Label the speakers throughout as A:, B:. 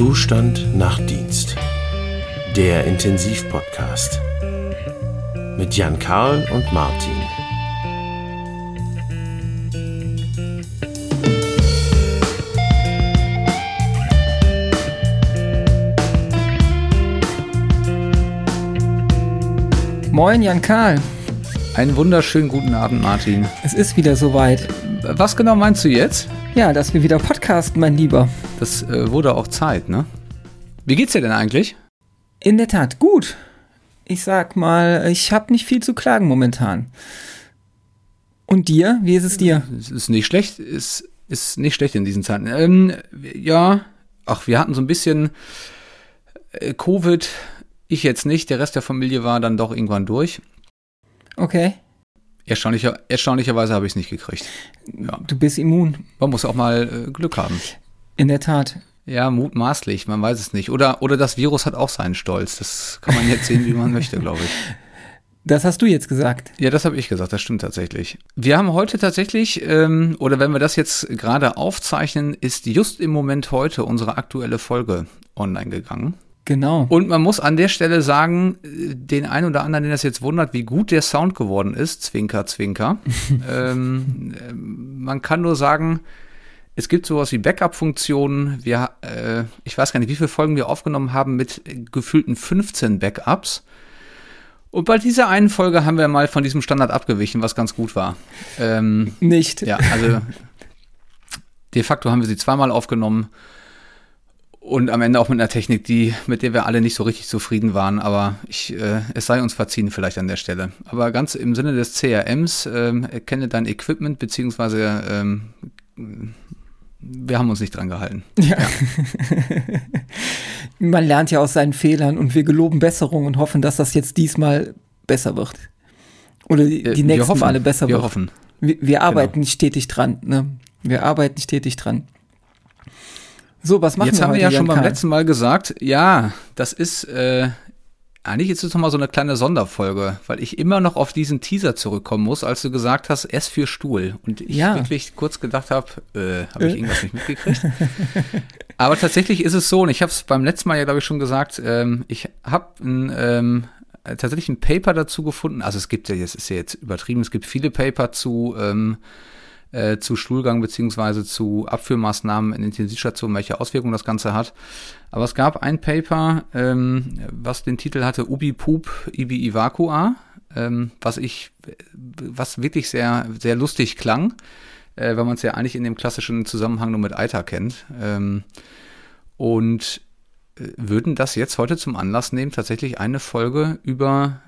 A: Zustand nach Dienst. Der Intensivpodcast. Mit Jan Karl und Martin.
B: Moin, Jan Karl.
C: Einen wunderschönen guten Abend, Martin.
B: Es ist wieder soweit.
C: Was genau meinst du jetzt?
B: Ja, dass wir wieder podcasten, mein Lieber.
C: Das äh, wurde auch Zeit, ne? Wie geht's dir denn eigentlich?
B: In der Tat, gut. Ich sag mal, ich habe nicht viel zu klagen momentan. Und dir? Wie ist es dir?
C: Es ist nicht schlecht, es ist nicht schlecht in diesen Zeiten. Ähm, ja, ach, wir hatten so ein bisschen äh, Covid. Ich jetzt nicht, der Rest der Familie war dann doch irgendwann durch.
B: Okay.
C: Erstaunlicher, erstaunlicherweise habe ich es nicht gekriegt.
B: Ja. Du bist immun.
C: Man muss auch mal äh, Glück haben.
B: In der Tat.
C: Ja, mutmaßlich, man weiß es nicht. Oder, oder das Virus hat auch seinen Stolz. Das kann man jetzt sehen, wie man möchte, glaube ich.
B: Das hast du jetzt gesagt.
C: Ja, das habe ich gesagt, das stimmt tatsächlich. Wir haben heute tatsächlich, ähm, oder wenn wir das jetzt gerade aufzeichnen, ist just im Moment heute unsere aktuelle Folge online gegangen.
B: Genau.
C: Und man muss an der Stelle sagen, den einen oder anderen, den das jetzt wundert, wie gut der Sound geworden ist, Zwinker, Zwinker. ähm, man kann nur sagen, es gibt sowas wie Backup-Funktionen. Wir, äh, ich weiß gar nicht, wie viele Folgen wir aufgenommen haben mit gefühlten 15 Backups. Und bei dieser einen Folge haben wir mal von diesem Standard abgewichen, was ganz gut war.
B: Ähm, Nicht.
C: Ja, also de facto haben wir sie zweimal aufgenommen und am Ende auch mit einer Technik, die, mit der wir alle nicht so richtig zufrieden waren, aber ich, äh, es sei uns verziehen vielleicht an der Stelle. Aber ganz im Sinne des CRMs, ähm, erkenne dein Equipment, beziehungsweise ähm, wir haben uns nicht dran gehalten. Ja. ja.
B: Man lernt ja aus seinen Fehlern und wir geloben Besserung und hoffen, dass das jetzt diesmal besser wird. Oder die, die nächsten
C: hoffen,
B: Male besser
C: wir
B: wird.
C: Hoffen.
B: Wir, wir arbeiten genau. stetig dran. Ne? Wir arbeiten stetig dran. So, was machen
C: Jetzt
B: wir
C: haben
B: heute,
C: wir ja schon
B: Jan
C: beim
B: Karl?
C: letzten Mal gesagt, ja, das ist, äh, eigentlich ist es nochmal so eine kleine Sonderfolge, weil ich immer noch auf diesen Teaser zurückkommen muss, als du gesagt hast, S für Stuhl. Und ich
B: Ja.
C: wirklich kurz gedacht habe, äh, habe ich
B: Äh.
C: irgendwas nicht mitgekriegt? Aber tatsächlich ist es so, und ich habe es beim letzten Mal ja, glaube ich, schon gesagt, ähm, ich habe ein, ähm, tatsächlich ein Paper dazu gefunden. Also es gibt ja, jetzt ist ja jetzt übertrieben, es gibt viele Paper zu, ähm, äh, zu Stuhlgang beziehungsweise zu Abführmaßnahmen in Intensivstationen, welche Auswirkungen das Ganze hat. Aber es gab ein Paper, ähm, was den Titel hatte Ubi Pup Ibi Ivacua, ähm, was ich, was wirklich sehr, sehr lustig klang, äh, weil man es ja eigentlich in dem klassischen Zusammenhang nur mit Eiter kennt. Ähm, und äh, würden das jetzt heute zum Anlass nehmen, tatsächlich eine Folge über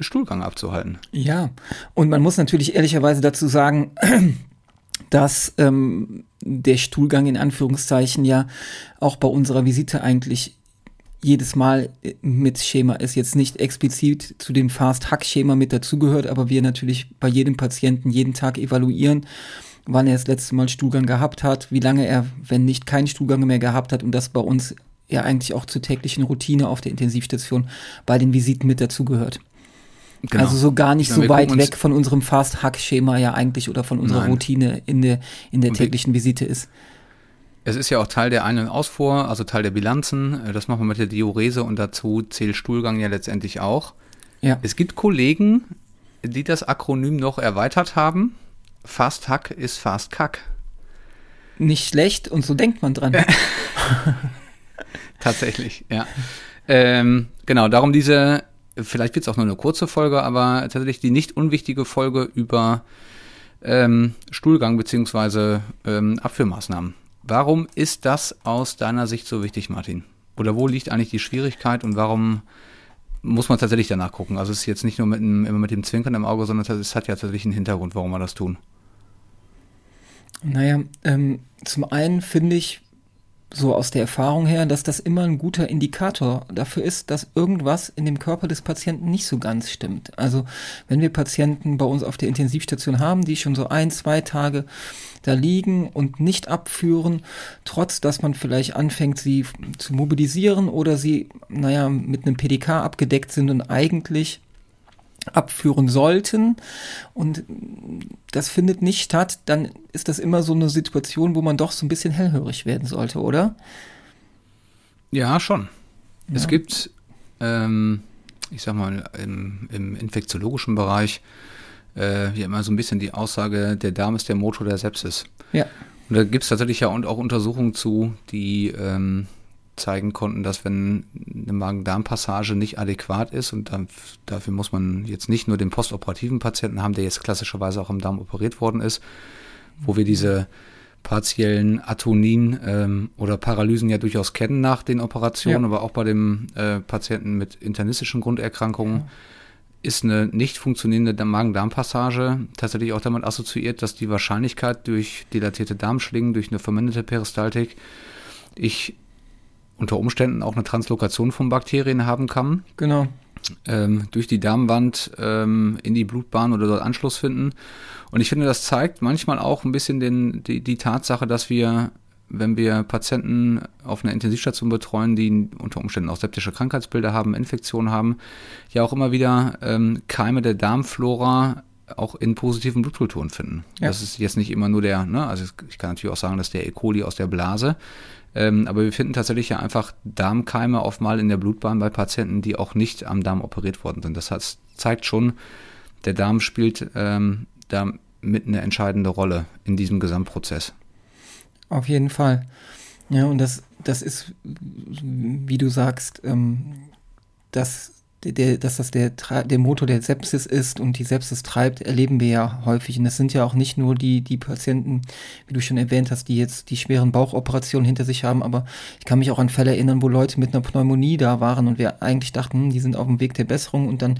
C: Stuhlgang abzuhalten.
B: Ja, und man muss natürlich ehrlicherweise dazu sagen, dass ähm, der Stuhlgang in Anführungszeichen ja auch bei unserer Visite eigentlich jedes Mal äh, mit Schema ist jetzt nicht explizit zu dem Fast-Hack-Schema mit dazugehört, aber wir natürlich bei jedem Patienten jeden Tag evaluieren, wann er das letzte Mal Stuhlgang gehabt hat, wie lange er, wenn nicht, keinen Stuhlgang mehr gehabt hat und das bei uns ja eigentlich auch zur täglichen Routine auf der Intensivstation bei den Visiten mit dazugehört.
C: Genau.
B: Also so gar nicht
C: Ja,
B: so weit weg von unserem Fast-Hack-Schema ja eigentlich oder von unserer
C: Nein.
B: Routine in der, in der täglichen Visite ist.
C: Es ist ja auch Teil der Ein- und Ausfuhr, also Teil der Bilanzen. Äh, Das machen wir mit der Diurese und dazu zählt Stuhlgang ja letztendlich auch.
B: Ja.
C: Es gibt Kollegen, die das Akronym noch erweitert haben. Fast Hack ist Fast Kack.
B: Nicht schlecht und so denkt man dran.
C: Tatsächlich, ja. ähm, genau, darum diese, vielleicht wird es auch nur eine kurze Folge, aber tatsächlich die nicht unwichtige Folge über ähm, Stuhlgang beziehungsweise ähm, Abführmaßnahmen. Warum ist das aus deiner Sicht so wichtig, Martin? Oder wo liegt eigentlich die Schwierigkeit und warum muss man tatsächlich danach gucken? Also es ist jetzt nicht nur mit immer mit dem Zwinkern im Auge, sondern es hat ja tatsächlich einen Hintergrund, warum wir das tun.
B: Naja, ähm, zum einen finde ich so aus der Erfahrung her, dass das immer ein guter Indikator dafür ist, dass irgendwas in dem Körper des Patienten nicht so ganz stimmt. Also wenn wir Patienten bei uns auf der Intensivstation haben, die schon so ein, zwei Tage da liegen und nicht abführen, trotz dass man vielleicht anfängt, sie zu mobilisieren oder sie, naja, mit einem PDK abgedeckt sind und eigentlich abführen sollten und das findet nicht statt, dann ist das immer so eine Situation, wo man doch so ein bisschen hellhörig werden sollte, oder?
C: Ja, schon. Ja. Es gibt, ähm, ich sag mal, im, im infektiologischen Bereich äh, wie immer so ein bisschen die Aussage, der Darm ist der Motor der Sepsis.
B: Ja.
C: Und da gibt es tatsächlich ja auch Untersuchungen zu, die ähm, zeigen konnten, dass wenn eine Magen-Darm-Passage nicht adäquat ist und dann, dafür muss man jetzt nicht nur den postoperativen Patienten haben, der jetzt klassischerweise auch im Darm operiert worden ist, wo wir diese partiellen Atonien ähm, oder Paralysen ja durchaus kennen nach den Operationen, ja. aber auch bei dem äh, Patienten mit internistischen Grunderkrankungen. Ja ist eine nicht funktionierende Magen-Darm-Passage tatsächlich auch damit assoziiert, dass die Wahrscheinlichkeit durch dilatierte Darmschlingen, durch eine verminderte Peristaltik, ich unter Umständen auch eine Translokation von Bakterien haben kann.
B: Genau.
C: Ähm, durch die Darmwand ähm, in die Blutbahn oder dort Anschluss finden. Und ich finde, das zeigt manchmal auch ein bisschen den, die, die Tatsache, dass wir wenn wir Patienten auf einer Intensivstation betreuen, die unter Umständen auch septische Krankheitsbilder haben, Infektionen haben, ja auch immer wieder ähm, Keime der Darmflora auch in positiven Blutkulturen finden. Ja. Das ist jetzt nicht immer nur der, ne, also ich kann natürlich auch sagen, dass der E. coli aus der Blase, ähm, aber wir finden tatsächlich ja einfach Darmkeime oft mal in der Blutbahn bei Patienten, die auch nicht am Darm operiert worden sind. Das heißt, zeigt schon, der Darm spielt ähm, da mit eine entscheidende Rolle in diesem Gesamtprozess.
B: Auf jeden Fall. Ja, und das, das ist, wie du sagst, ähm, dass, der, dass das der, der Motor der Sepsis ist und die Sepsis treibt, erleben wir ja häufig. Und es sind ja auch nicht nur die, die Patienten, wie du schon erwähnt hast, die jetzt die schweren Bauchoperationen hinter sich haben, aber ich kann mich auch an Fälle erinnern, wo Leute mit einer Pneumonie da waren und wir eigentlich dachten, hm, die sind auf dem Weg der Besserung und dann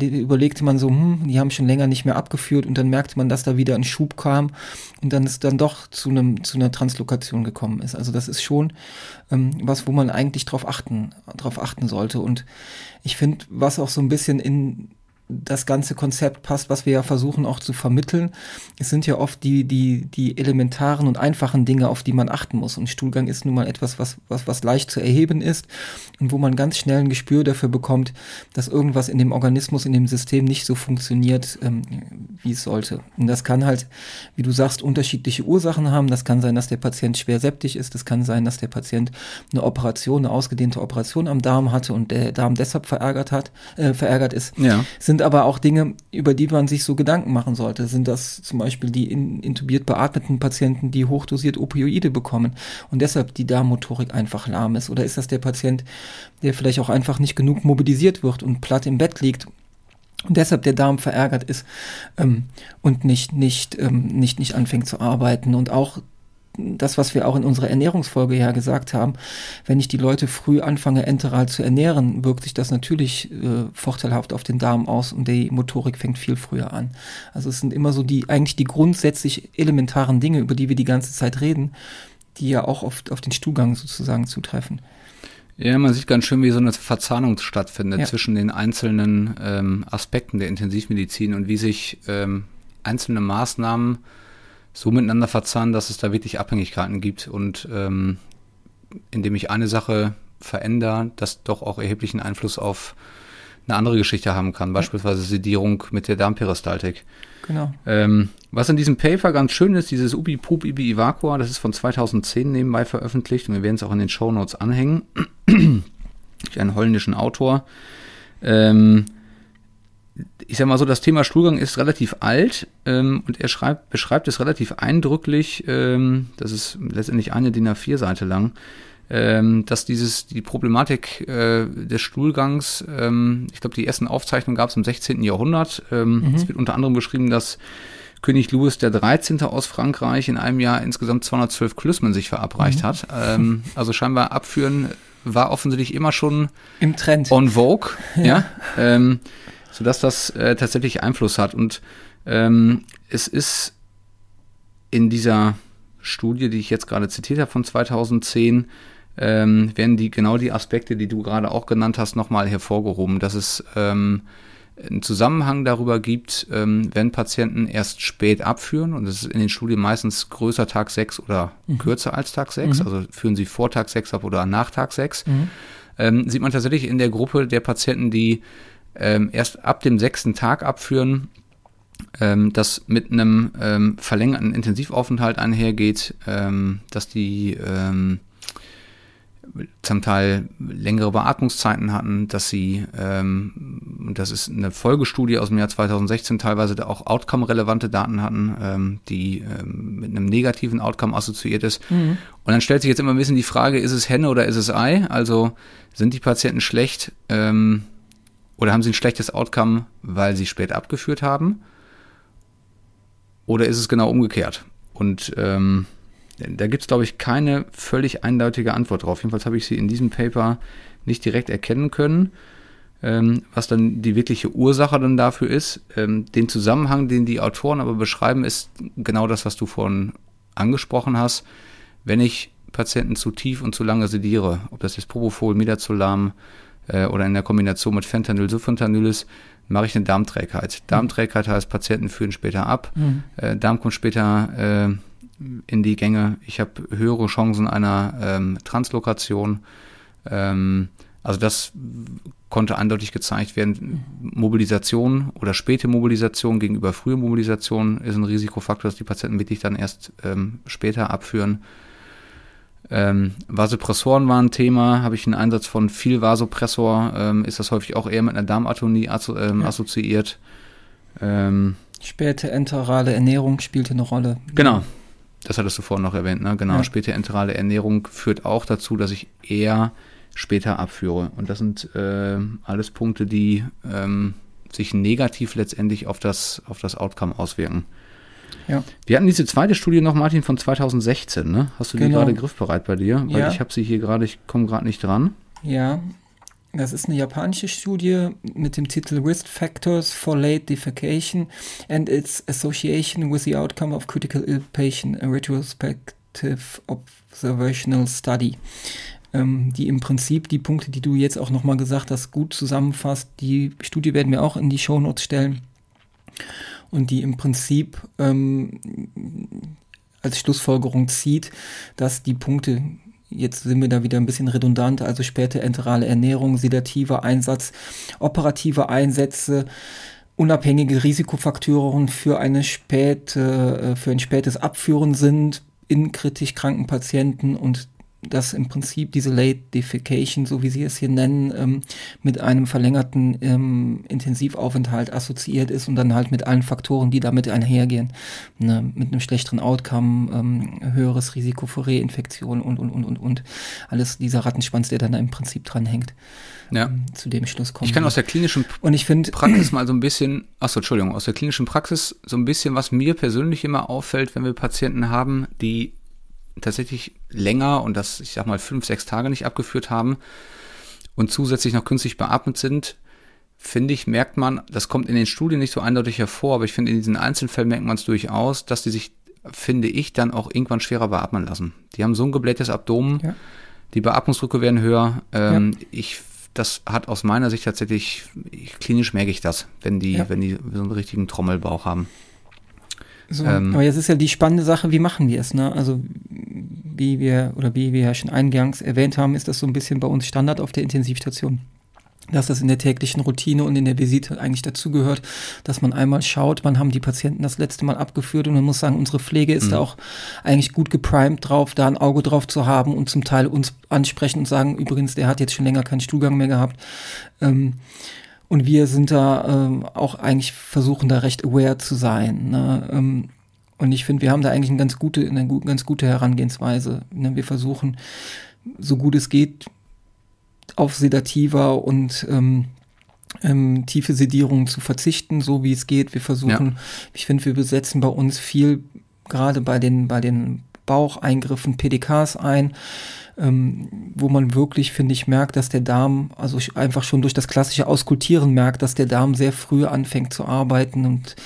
B: überlegte man so, hm, die haben schon länger nicht mehr abgeführt und dann merkte man, dass da wieder ein Schub kam und dann ist dann doch zu einem zu einer Translokation gekommen ist. Also das ist schon ähm, was, wo man eigentlich drauf achten drauf achten sollte und ich finde, was auch so ein bisschen in das ganze Konzept passt, was wir ja versuchen auch zu vermitteln. Es sind ja oft die, die, die elementaren und einfachen Dinge, auf die man achten muss. Und Stuhlgang ist nun mal etwas, was, was, was leicht zu erheben ist und wo man ganz schnell ein Gespür dafür bekommt, dass irgendwas in dem Organismus, in dem System nicht so funktioniert, ähm, wie es sollte. Und das kann halt, wie du sagst, unterschiedliche Ursachen haben. Das kann sein, dass der Patient schwer septisch ist. Das kann sein, dass der Patient eine Operation, eine ausgedehnte Operation am Darm hatte und der Darm deshalb verärgert hat, äh, verärgert ist.
C: Ja.
B: Sind sind aber auch Dinge, über die man sich so Gedanken machen sollte. Sind das zum Beispiel die in, intubiert beatmeten Patienten, die hochdosiert Opioide bekommen und deshalb die Darmmotorik einfach lahm ist? Oder ist das der Patient, der vielleicht auch einfach nicht genug mobilisiert wird und platt im Bett liegt und deshalb der Darm verärgert ist ähm, und nicht nicht ähm, nicht nicht anfängt zu arbeiten und auch das, was wir auch in unserer Ernährungsfolge ja gesagt haben, wenn ich die Leute früh anfange, enteral zu ernähren, wirkt sich das natürlich äh, vorteilhaft auf den Darm aus und die Motorik fängt viel früher an. Also es sind immer so die, eigentlich die grundsätzlich elementaren Dinge, über die wir die ganze Zeit reden, die ja auch oft auf den Stuhlgang sozusagen zutreffen.
C: Ja, man sieht ganz schön, wie so eine Verzahnung stattfindet ja. zwischen den einzelnen ähm, Aspekten der Intensivmedizin und wie sich ähm, einzelne Maßnahmen so miteinander verzahnen, dass es da wirklich Abhängigkeiten gibt und ähm, indem ich eine Sache verändere, das doch auch erheblichen Einfluss auf eine andere Geschichte haben kann, beispielsweise Sedierung mit der Darmperistaltik.
B: Genau.
C: Ähm, was in diesem Paper ganz schön ist, dieses Ubi Pup Ibi Evacua, das ist von 2010 nebenbei veröffentlicht und wir werden es auch in den Show Notes anhängen, durch einen holländischen Autor. Ähm, ich sag mal so, das Thema Stuhlgang ist relativ alt ähm, und er schreibt, beschreibt es relativ eindrücklich, ähm, das ist letztendlich eine DIN A4-Seite lang, ähm, dass dieses, die Problematik äh, des Stuhlgangs, ähm, ich glaube, die ersten Aufzeichnungen gab es im 16. Jahrhundert. Ähm, mhm. Es wird unter anderem beschrieben, dass König Louis der 13. aus Frankreich in einem Jahr insgesamt 212 Klüsmen sich verabreicht mhm. hat. Ähm, also scheinbar abführen war offensichtlich immer schon
B: im Trend.
C: On Vogue. ja. ja? Ähm, sodass das äh, tatsächlich Einfluss hat. Und ähm, es ist in dieser Studie, die ich jetzt gerade zitiert habe von 2010, ähm, werden die genau die Aspekte, die du gerade auch genannt hast, nochmal hervorgehoben, dass es ähm, einen Zusammenhang darüber gibt, ähm, wenn Patienten erst spät abführen, und das ist in den Studien meistens größer Tag 6 oder mhm. kürzer als Tag 6, mhm. also führen sie vor Tag 6 ab oder nach Tag 6, mhm. ähm, sieht man tatsächlich in der Gruppe der Patienten, die ähm, erst ab dem sechsten Tag abführen, ähm, das mit einem ähm, verlängerten Intensivaufenthalt einhergeht, ähm, dass die ähm, zum Teil längere Beatmungszeiten hatten, dass sie, ähm, das ist eine Folgestudie aus dem Jahr 2016, teilweise auch Outcome-relevante Daten hatten, ähm, die ähm, mit einem negativen Outcome assoziiert ist. Mhm. Und dann stellt sich jetzt immer ein bisschen die Frage, ist es Henne oder ist es Ei? Also sind die Patienten schlecht ähm, oder haben sie ein schlechtes Outcome, weil sie spät abgeführt haben? Oder ist es genau umgekehrt? Und ähm, da gibt es, glaube ich, keine völlig eindeutige Antwort drauf. Jedenfalls habe ich sie in diesem Paper nicht direkt erkennen können, ähm, was dann die wirkliche Ursache dann dafür ist. Ähm, den Zusammenhang, den die Autoren aber beschreiben, ist genau das, was du vorhin angesprochen hast. Wenn ich Patienten zu tief und zu lange sediere, ob das jetzt Propofol, Midazolam äh, oder in der Kombination mit Fentanyl, Sulfentanyl ist, mache ich eine Darmträgheit. Darmträgheit heißt, Patienten führen später ab. Mhm. Äh, Darm kommt später äh, in die Gänge. Ich habe höhere Chancen einer ähm, Translokation. Ähm, also das konnte eindeutig gezeigt werden. Mobilisation oder späte Mobilisation gegenüber früher Mobilisation ist ein Risikofaktor, dass die Patienten wirklich dann erst ähm, später abführen. Ähm, Vasopressoren waren ein Thema. Habe ich einen Einsatz von viel Vasopressor, ähm, ist das häufig auch eher mit einer Darmatonie asso ähm, ja. assoziiert.
B: Ähm, Späte enterale Ernährung spielte eine Rolle.
C: Genau, das hattest du vorhin noch erwähnt, ne? Genau, ja. späte enterale Ernährung führt auch dazu, dass ich eher später abführe. Und das sind äh, alles Punkte, die ähm, sich negativ letztendlich auf das, auf das Outcome auswirken. Ja. Wir hatten diese zweite Studie noch, Martin, von 2016, ne? Hast du genau. die gerade griffbereit bei dir? Weil ja. ich habe sie hier gerade, ich komme gerade nicht dran.
B: Ja, das ist eine japanische Studie mit dem Titel Risk Factors for Late Defecation and its Association with the Outcome of Critical Ill Patient, a Retrospective Observational Study. Ähm, die im Prinzip die Punkte, die du jetzt auch nochmal gesagt hast, gut zusammenfasst. Die Studie werden wir auch in die Shownotes stellen. Und die im Prinzip ähm, als Schlussfolgerung zieht, dass die Punkte Jetzt sind wir da wieder ein bisschen redundant, also späte enterale Ernährung, sedativer Einsatz, operative Einsätze, unabhängige Risikofaktoren für eine späte, äh, für ein spätes Abführen sind in kritisch kranken Patienten und dass im Prinzip diese Late Defecation, so wie Sie es hier nennen, ähm, mit einem verlängerten ähm, Intensivaufenthalt assoziiert ist und dann halt mit allen Faktoren, die damit einhergehen. Ne, mit einem schlechteren Outcome, ähm, höheres Risiko für Reinfektion und, und, und, und, und. Alles dieser Rattenschwanz, der dann da im Prinzip dranhängt. Ja. Ähm, zu dem Schluss kommen.
C: Ich kann aus der klinischen und ich find, Praxis mal so ein bisschen, achso, Entschuldigung, aus der klinischen Praxis so ein bisschen, was mir persönlich immer auffällt, wenn wir Patienten haben, die tatsächlich länger und das, ich sag mal, fünf, sechs Tage nicht abgeführt haben und zusätzlich noch künstlich beatmet sind, finde ich, merkt man, das kommt in den Studien nicht so eindeutig hervor, aber ich finde, in diesen Einzelfällen merkt man es durchaus, dass die sich, finde ich, dann auch irgendwann schwerer beatmen lassen. Die haben so ein geblähtes Abdomen, ja. die Beatmungsdrücke werden höher. Ähm, ja. Ich das hat aus meiner Sicht tatsächlich, klinisch merke ich das, wenn die, ja. wenn die so einen richtigen Trommelbauch haben.
B: So, ähm, aber jetzt ist ja die spannende Sache, wie machen wir es, ne? Also wie wir oder wie wir ja schon eingangs erwähnt haben, ist das so ein bisschen bei uns Standard auf der Intensivstation. Dass das in der täglichen Routine und in der Visite eigentlich dazugehört, dass man einmal schaut, wann haben die Patienten das letzte Mal abgeführt und man muss sagen, unsere Pflege ist mhm. da auch eigentlich gut geprimed drauf, da ein Auge drauf zu haben und zum Teil uns ansprechen und sagen, übrigens, der hat jetzt schon länger keinen Stuhlgang mehr gehabt. Ähm, und wir sind da ähm, auch eigentlich versuchen da recht aware zu sein. Ne? Ähm, und ich finde, wir haben da eigentlich eine ganz gute, eine ganz gute Herangehensweise. Ne? Wir versuchen, so gut es geht, auf sedativer und ähm, ähm, tiefe Sedierung zu verzichten, so wie es geht. Wir versuchen, ja. ich finde, wir besetzen bei uns viel, gerade bei den, bei den Baucheingriffen, PDKs ein ähm, wo man wirklich, finde ich, merkt, dass der Darm, also einfach schon durch das klassische Auskultieren merkt, dass der Darm sehr früh anfängt zu arbeiten und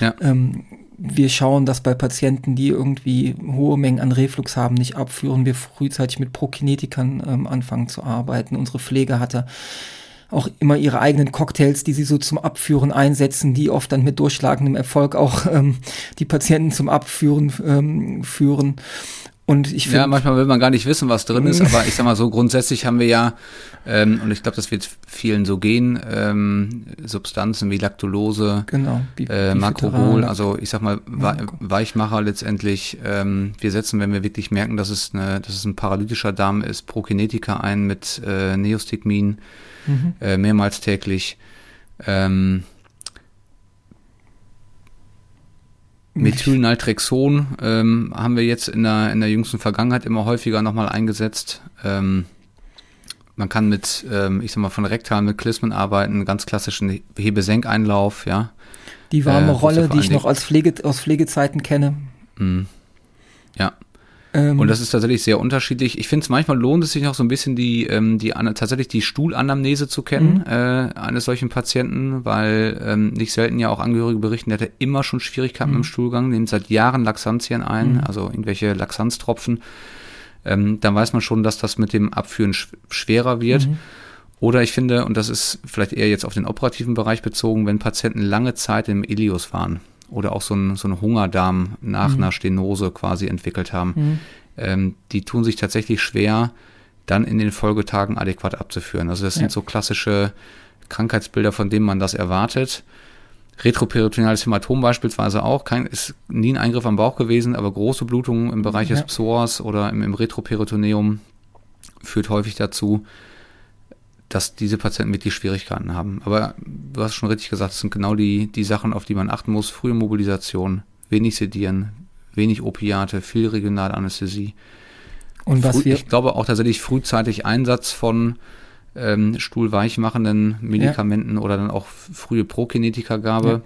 B: ja. ähm, wir schauen, dass bei Patienten, die irgendwie hohe Mengen an Reflux haben, nicht abführen, wir frühzeitig mit Prokinetikern ähm, anfangen zu arbeiten. Unsere Pflege hatte auch immer ihre eigenen Cocktails, die sie so zum Abführen einsetzen, die oft dann mit durchschlagendem Erfolg auch ähm, die Patienten zum Abführen ähm, führen. Und ich finde.
C: Ja, manchmal will man gar nicht wissen, was drin ist, aber ich sag mal so, grundsätzlich haben wir ja, ähm, und ich glaube, das wird vielen so gehen, ähm, Substanzen wie Laktulose,
B: genau,
C: Bi äh, Makrobol, also ich sag mal, Weichmacher letztendlich. Ähm, wir setzen, wenn wir wirklich merken, dass es, eine, dass es ein paralytischer Darm ist, Prokinetika ein mit äh, Neostigmin, mhm. äh, mehrmals täglich. Ähm, Methylnaltrexon ähm, haben wir jetzt in der, in der jüngsten Vergangenheit immer häufiger nochmal eingesetzt. Ähm, man kann mit, ähm, ich sag mal, von rektal mit Klismen arbeiten, ganz klassischen Hebesenkeinlauf, ja.
B: Die warme äh, Rolle, die ich noch als Pflege, aus Pflegezeiten kenne.
C: Mm, ja. Ähm, und das ist tatsächlich sehr unterschiedlich. Ich finde es manchmal lohnt es sich noch so ein bisschen die, ähm, die tatsächlich die Stuhlanamnese zu kennen mhm. äh, eines solchen Patienten, weil ähm, nicht selten ja auch Angehörige berichten, der hatte immer schon Schwierigkeiten mhm. mit dem Stuhlgang, nimmt seit Jahren Laxantien ein, mhm. also irgendwelche Laxanztropfen. Ähm, dann weiß man schon, dass das mit dem Abführen sch schwerer wird. Mhm. Oder ich finde, und das ist vielleicht eher jetzt auf den operativen Bereich bezogen, wenn Patienten lange Zeit im Ilios waren oder auch so ein, so ein Hungerdarm nach mhm. einer Stenose quasi entwickelt haben, mhm. ähm, die tun sich tatsächlich schwer, dann in den Folgetagen adäquat abzuführen. Also das ja. sind so klassische Krankheitsbilder, von denen man das erwartet. Retroperitoneales Hämatom beispielsweise auch, kein, ist nie ein Eingriff am Bauch gewesen, aber große Blutungen im Bereich ja. des Psoas oder im, im Retroperitoneum führt häufig dazu, dass diese Patienten wirklich Schwierigkeiten haben. Aber du hast schon richtig gesagt, es sind genau die, die Sachen, auf die man achten muss. Frühe Mobilisation, wenig Sedieren, wenig Opiate, viel regionale Anästhesie. Und was Früh, wir ich glaube auch tatsächlich frühzeitig Einsatz von ähm, stuhlweichmachenden Medikamenten ja. oder dann auch frühe Prokinetikagabe. Ja.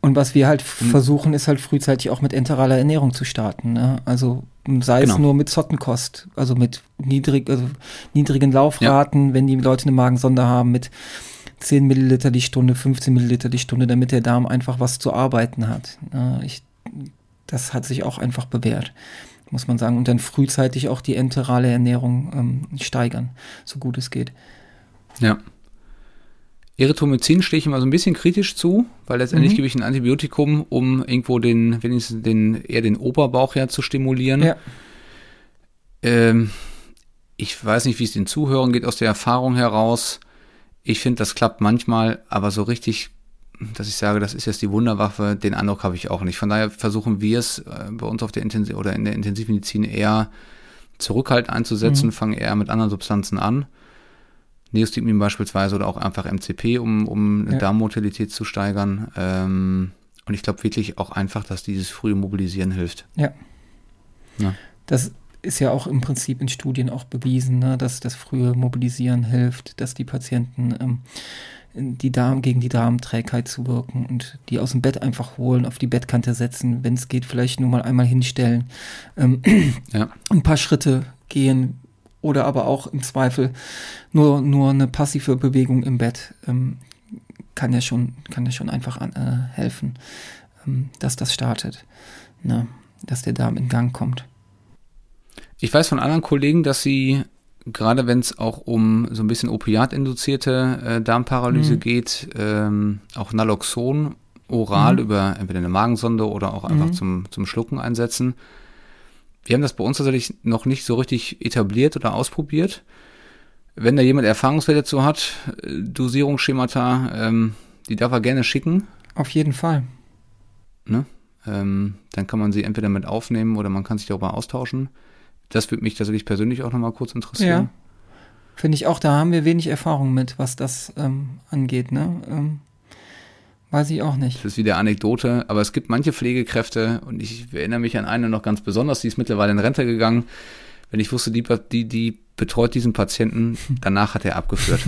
B: Und was wir halt hm. versuchen, ist halt frühzeitig auch mit enteraler Ernährung zu starten. Ne? Also sei genau. es nur mit Zottenkost, also mit niedrig, also niedrigen Laufraten, ja. wenn die Leute eine Magensonde haben, mit 10 Milliliter die Stunde, 15 Milliliter die Stunde, damit der Darm einfach was zu arbeiten hat. Ne? Ich, das hat sich auch einfach bewährt, muss man sagen. Und dann frühzeitig auch die enterale Ernährung ähm, steigern, so gut es geht.
C: Ja. Erythromycin stehe ich immer so ein bisschen kritisch zu, weil letztendlich mhm. gebe ich ein Antibiotikum, um irgendwo den, wenigstens den, eher den Oberbauch her zu stimulieren. Ja. Ähm, ich weiß nicht, wie es den Zuhörern geht aus der Erfahrung heraus. Ich finde, das klappt manchmal, aber so richtig, dass ich sage, das ist jetzt die Wunderwaffe, den Eindruck habe ich auch nicht. Von daher versuchen wir es äh, bei uns auf der Intensiv oder in der Intensivmedizin eher zurückhaltend einzusetzen, mhm. fangen eher mit anderen Substanzen an. Neostigmin beispielsweise oder auch einfach MCP, um, um ja. Darmmotilität zu steigern. Ähm, und ich glaube wirklich auch einfach, dass dieses frühe Mobilisieren hilft.
B: Ja. ja. Das ist ja auch im Prinzip in Studien auch bewiesen, ne, dass das frühe Mobilisieren hilft, dass die Patienten ähm, die Darm gegen die Darmträgheit zu wirken und die aus dem Bett einfach holen, auf die Bettkante setzen, wenn es geht, vielleicht nur mal einmal hinstellen, ähm, ja. ein paar Schritte gehen, oder aber auch im Zweifel nur, nur eine passive Bewegung im Bett ähm, kann ja schon, kann ja schon einfach an, äh, helfen, ähm, dass das startet, ne? dass der Darm in Gang kommt.
C: Ich weiß von anderen Kollegen, dass sie, gerade wenn es auch um so ein bisschen opiatinduzierte äh, Darmparalyse mhm. geht, ähm, auch Naloxon oral mhm. über entweder eine Magensonde oder auch einfach mhm. zum, zum Schlucken einsetzen. Wir haben das bei uns tatsächlich noch nicht so richtig etabliert oder ausprobiert. Wenn da jemand Erfahrungswerte dazu hat, äh, Dosierungsschemata, ähm, die darf er gerne schicken.
B: Auf jeden Fall.
C: Ne? Ähm, dann kann man sie entweder mit aufnehmen oder man kann sich darüber austauschen. Das würde mich tatsächlich persönlich auch nochmal kurz interessieren. Ja.
B: Finde ich auch, da haben wir wenig Erfahrung mit, was das ähm, angeht. Ne? Ähm, Weiß ich auch nicht.
C: Das ist wieder Anekdote, aber es gibt manche Pflegekräfte und ich erinnere mich an eine noch ganz besonders, die ist mittlerweile in Rente gegangen. Wenn ich wusste, die, die, die betreut diesen Patienten, danach hat er abgeführt.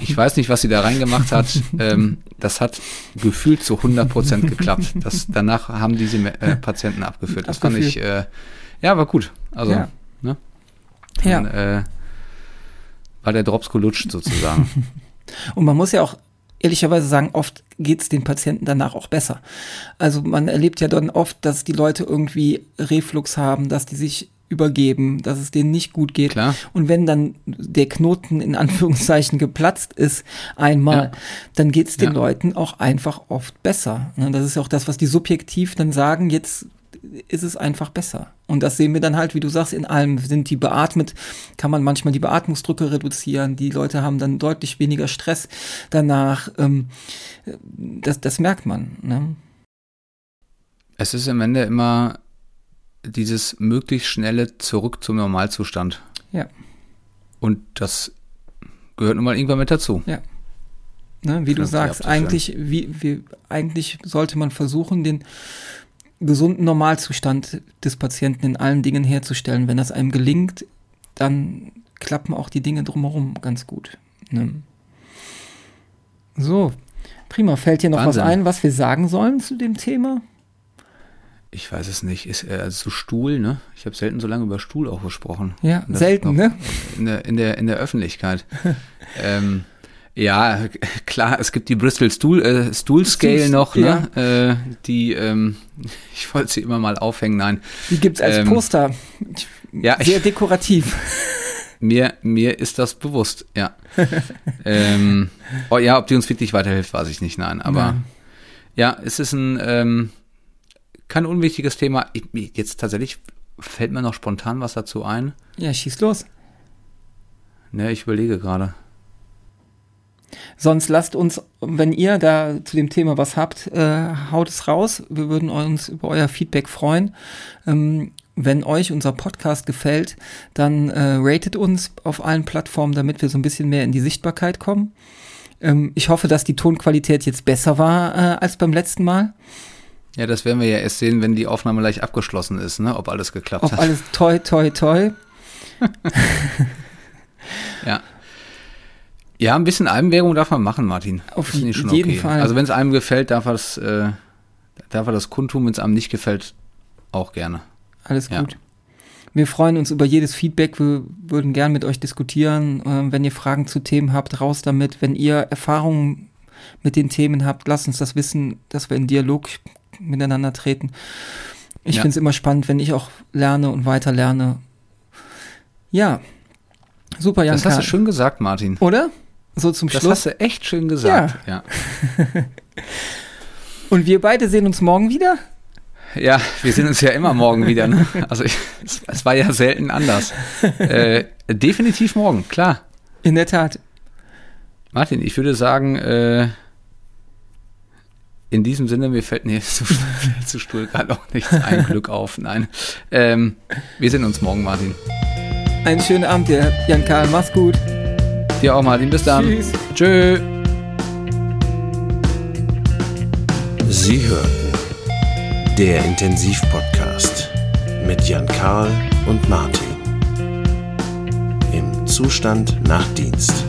C: Ich weiß nicht, was sie da reingemacht hat. Ähm, das hat gefühlt zu 100 Prozent geklappt. Das, danach haben diese äh, Patienten abgeführt. Das fand ich, äh, ja, war gut. Also, ja. ne? Dann, ja. Äh, war der Drops gelutscht sozusagen.
B: Und man muss ja auch ehrlicherweise sagen, oft geht es den Patienten danach auch besser. Also man erlebt ja dann oft, dass die Leute irgendwie Reflux haben, dass die sich übergeben, dass es denen nicht gut geht. Klar. Und wenn dann der Knoten in Anführungszeichen geplatzt ist einmal, ja. dann geht es den ja. Leuten auch einfach oft besser. Das ist ja auch das, was die subjektiv dann sagen, jetzt ist es einfach besser. Und das sehen wir dann halt, wie du sagst, in allem. Sind die beatmet, kann man manchmal die Beatmungsdrücke reduzieren. Die Leute haben dann deutlich weniger Stress danach. Ähm, das, das merkt man. Ne?
C: Es ist am Ende immer dieses möglichst schnelle Zurück zum Normalzustand.
B: Ja.
C: Und das gehört nun mal irgendwann mit dazu.
B: Ja. Ne, wie du sagst, eigentlich, wie, wie, eigentlich sollte man versuchen, den gesunden Normalzustand des Patienten in allen Dingen herzustellen. Wenn das einem gelingt, dann klappen auch die Dinge drumherum ganz gut. Ne? So, prima. Fällt dir noch Wahnsinn. was ein, was wir sagen sollen zu dem Thema?
C: Ich weiß es nicht. Ist äh, also Stuhl, ne? Ich habe selten so lange über Stuhl auch gesprochen.
B: Ja, selten, ne?
C: In der, in der, in der Öffentlichkeit. ähm, ja, klar, es gibt die Bristol Stool, äh, Stool Scale noch, ne? Ja. Äh, die, ähm, ich wollte sie immer mal aufhängen, nein.
B: Die gibt's als ähm, Poster.
C: Ja,
B: Sehr ich, dekorativ.
C: Mir, mir ist das bewusst, ja. ähm, oh, ja, ob die uns wirklich weiterhilft, weiß ich nicht, nein. Aber nein. ja, es ist ein ähm, kein unwichtiges Thema. Ich, jetzt tatsächlich fällt mir noch spontan was dazu ein.
B: Ja, schieß los.
C: Ne, ich überlege gerade.
B: Sonst lasst uns, wenn ihr da zu dem Thema was habt, äh, haut es raus. Wir würden uns über euer Feedback freuen. Ähm, wenn euch unser Podcast gefällt, dann äh, ratet uns auf allen Plattformen, damit wir so ein bisschen mehr in die Sichtbarkeit kommen. Ähm, ich hoffe, dass die Tonqualität jetzt besser war äh, als beim letzten Mal.
C: Ja, das werden wir ja erst sehen, wenn die Aufnahme gleich abgeschlossen ist, ne? ob alles geklappt
B: ob
C: hat.
B: Ob alles toi, toi, toi.
C: ja. Ja, ein bisschen Albenwährung darf man machen, Martin.
B: Auf jeden okay. Fall.
C: Also wenn es einem gefällt, darf er das, äh, darf er das kundtun. Wenn es einem nicht gefällt, auch gerne.
B: Alles gut. Ja. Wir freuen uns über jedes Feedback. Wir würden gern mit euch diskutieren. Ähm, wenn ihr Fragen zu Themen habt, raus damit. Wenn ihr Erfahrungen mit den Themen habt, lasst uns das wissen, dass wir in Dialog miteinander treten. Ich ja. finde es immer spannend, wenn ich auch lerne und weiter lerne. Ja, super, Jan.
C: Das hast du schön gesagt, Martin.
B: Oder? So zum
C: das
B: Schluss.
C: Das hast du echt schön gesagt. Ja.
B: ja. Und wir beide sehen uns morgen wieder?
C: Ja, wir sehen uns ja immer morgen wieder. Ne? Also ich, es, es, war ja selten anders. Äh, definitiv morgen, klar.
B: In der Tat.
C: Martin, ich würde sagen, äh, in diesem Sinne, mir fällt nee, zu, zu Stuhl gerade auch nichts ein Glück auf. Nein. Ähm, wir sehen uns morgen, Martin.
B: Einen schönen Abend dir, Jan-Karl. Mach's gut.
C: Dir auch, Martin. Bis dann. Tschüss. Tschö.
A: Sie hörten der Intensivpodcast mit Jan Karl und Martin. Im Zustand nach Dienst.